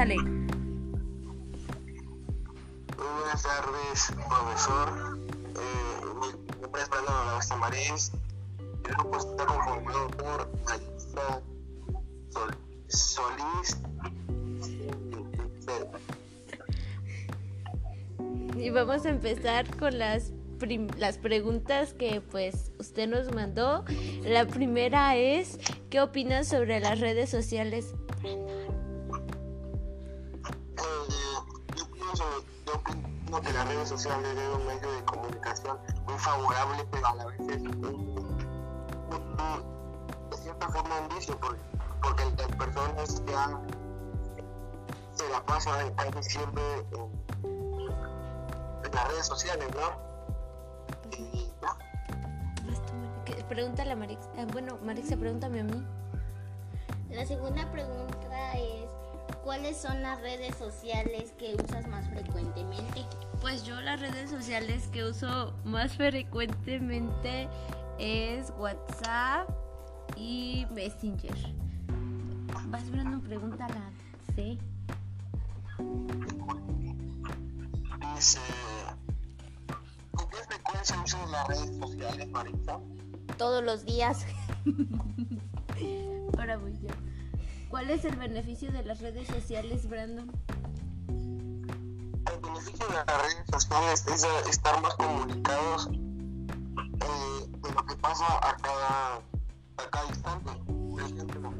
sale. Buenas tardes, profesor. Eh, mi nombre es Brandon Lavesta Marés. El grupo está conformado por Mayista Sol Solís y vamos a empezar con las prim- las preguntas que pues usted nos mandó. La primera es ¿qué opinas sobre las redes sociales? Pienso, yo opino que las redes sociales es un medio de comunicación muy favorable, pero a la vez es de cierta forma un vicio, porque, porque las personas ya se la pasan casi siempre en, en las redes sociales, ¿no? Y ya. ¿Qué- Pregúntale a Marix. ah, bueno, Marixa, pregúntame a mí. La segunda pregunta es, ¿cuáles son las redes sociales que usas más frecuentemente? Pues yo las redes sociales que uso más frecuentemente es WhatsApp y Messenger. Vas Brandon, pregunta la C. Dice, ¿con qué frecuencia usas las redes sociales, Marisa? Todos los días. Ahora voy yo. ¿Cuál es el beneficio de las redes sociales, Brandon? El beneficio de las redes sociales es eh, estar más comunicados eh, de lo que pasa a cada, a cada instante. Por ejemplo,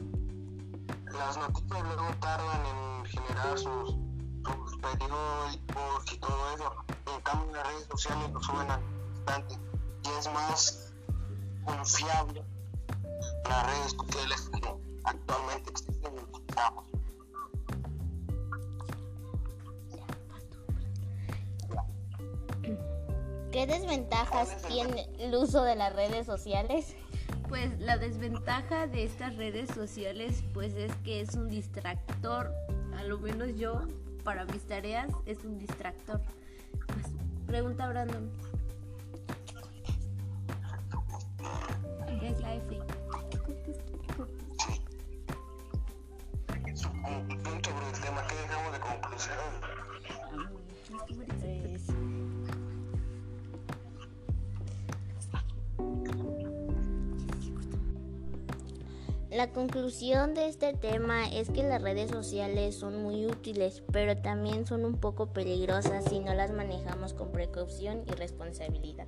las noticias luego tardan en generar sus, sus periódicos y todo eso. En cambio, las redes sociales lo suben al instante y es más confiable ¿Qué desventajas tiene el uso de las redes sociales? Pues la desventaja de estas redes sociales pues es que es un distractor. A lo menos yo, para mis tareas, es un distractor. Pues, pregunta Brandon. La conclusión de este tema es que las redes sociales son muy útiles, pero también son un poco peligrosas si no las manejamos con precaución y responsabilidad.